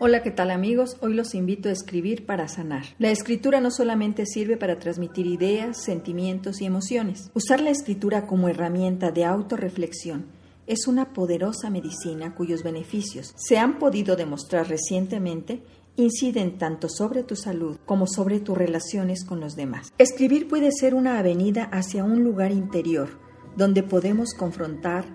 Hola, ¿qué tal amigos? Hoy los invito a escribir para sanar. La escritura no solamente sirve para transmitir ideas, sentimientos y emociones. Usar la escritura como herramienta de autorreflexión es una poderosa medicina cuyos beneficios se han podido demostrar recientemente inciden tanto sobre tu salud como sobre tus relaciones con los demás. Escribir puede ser una avenida hacia un lugar interior donde podemos confrontar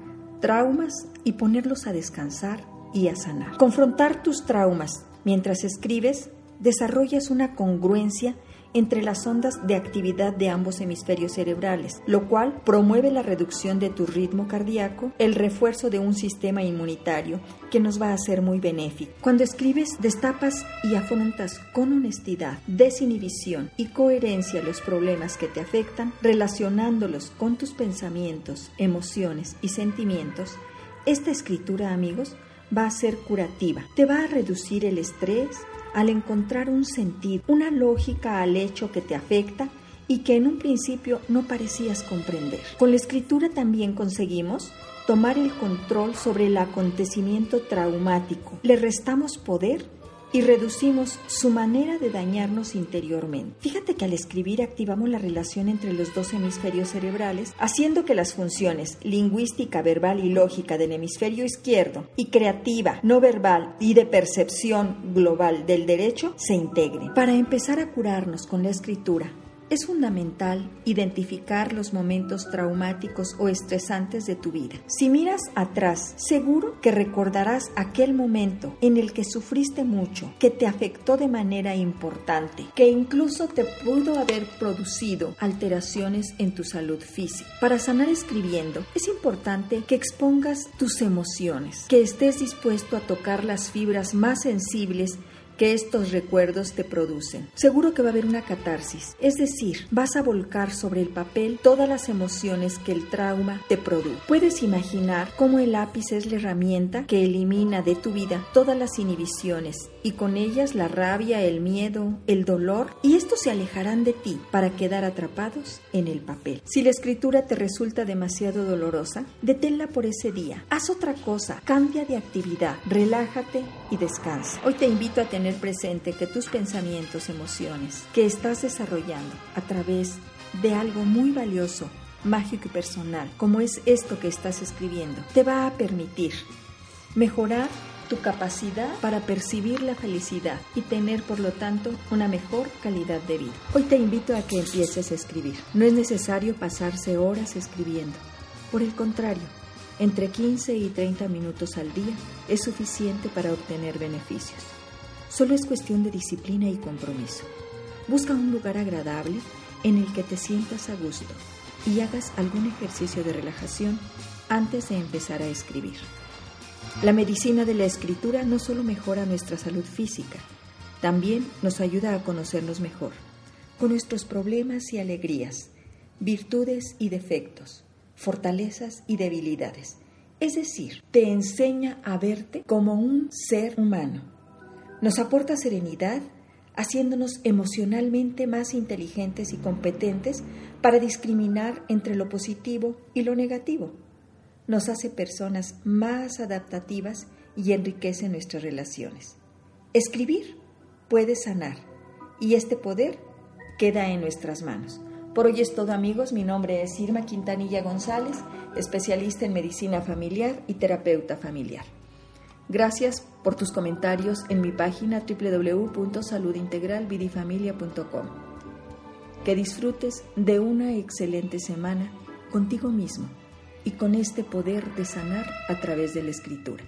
traumas y ponerlos a descansar y a sanar. Confrontar tus traumas mientras escribes desarrollas una congruencia entre las ondas de actividad de ambos hemisferios cerebrales, lo cual promueve la reducción de tu ritmo cardíaco, el refuerzo de un sistema inmunitario que nos va a ser muy benéfico. Cuando escribes, destapas y afrontas con honestidad, desinhibición y coherencia los problemas que te afectan, relacionándolos con tus pensamientos, emociones y sentimientos, esta escritura, amigos, va a ser curativa. Te va a reducir el estrés al encontrar un sentido, una lógica al hecho que te afecta y que en un principio no parecías comprender. Con la escritura también conseguimos tomar el control sobre el acontecimiento traumático. Le restamos poder y reducimos su manera de dañarnos interiormente. Fíjate que al escribir activamos la relación entre los dos hemisferios cerebrales, haciendo que las funciones lingüística, verbal y lógica del hemisferio izquierdo y creativa, no verbal y de percepción global del derecho se integren. Para empezar a curarnos con la escritura, es fundamental identificar los momentos traumáticos o estresantes de tu vida. Si miras atrás, seguro que recordarás aquel momento en el que sufriste mucho, que te afectó de manera importante, que incluso te pudo haber producido alteraciones en tu salud física. Para sanar escribiendo, es importante que expongas tus emociones, que estés dispuesto a tocar las fibras más sensibles que estos recuerdos te producen. Seguro que va a haber una catarsis, es decir, vas a volcar sobre el papel todas las emociones que el trauma te produce. Puedes imaginar cómo el lápiz es la herramienta que elimina de tu vida todas las inhibiciones y con ellas la rabia, el miedo, el dolor y estos se alejarán de ti para quedar atrapados en el papel. Si la escritura te resulta demasiado dolorosa, deténla por ese día. Haz otra cosa, cambia de actividad, relájate y descansa. Hoy te invito a tener tener presente que tus pensamientos, emociones que estás desarrollando a través de algo muy valioso, mágico y personal, como es esto que estás escribiendo, te va a permitir mejorar tu capacidad para percibir la felicidad y tener por lo tanto una mejor calidad de vida. Hoy te invito a que empieces a escribir. No es necesario pasarse horas escribiendo. Por el contrario, entre 15 y 30 minutos al día es suficiente para obtener beneficios. Solo es cuestión de disciplina y compromiso. Busca un lugar agradable en el que te sientas a gusto y hagas algún ejercicio de relajación antes de empezar a escribir. La medicina de la escritura no solo mejora nuestra salud física, también nos ayuda a conocernos mejor, con nuestros problemas y alegrías, virtudes y defectos, fortalezas y debilidades. Es decir, te enseña a verte como un ser humano nos aporta serenidad, haciéndonos emocionalmente más inteligentes y competentes para discriminar entre lo positivo y lo negativo. Nos hace personas más adaptativas y enriquece nuestras relaciones. Escribir puede sanar y este poder queda en nuestras manos. Por hoy es todo amigos, mi nombre es Irma Quintanilla González, especialista en medicina familiar y terapeuta familiar. Gracias por tus comentarios en mi página www.saludintegralvidifamilia.com. Que disfrutes de una excelente semana contigo mismo y con este poder de sanar a través de la escritura.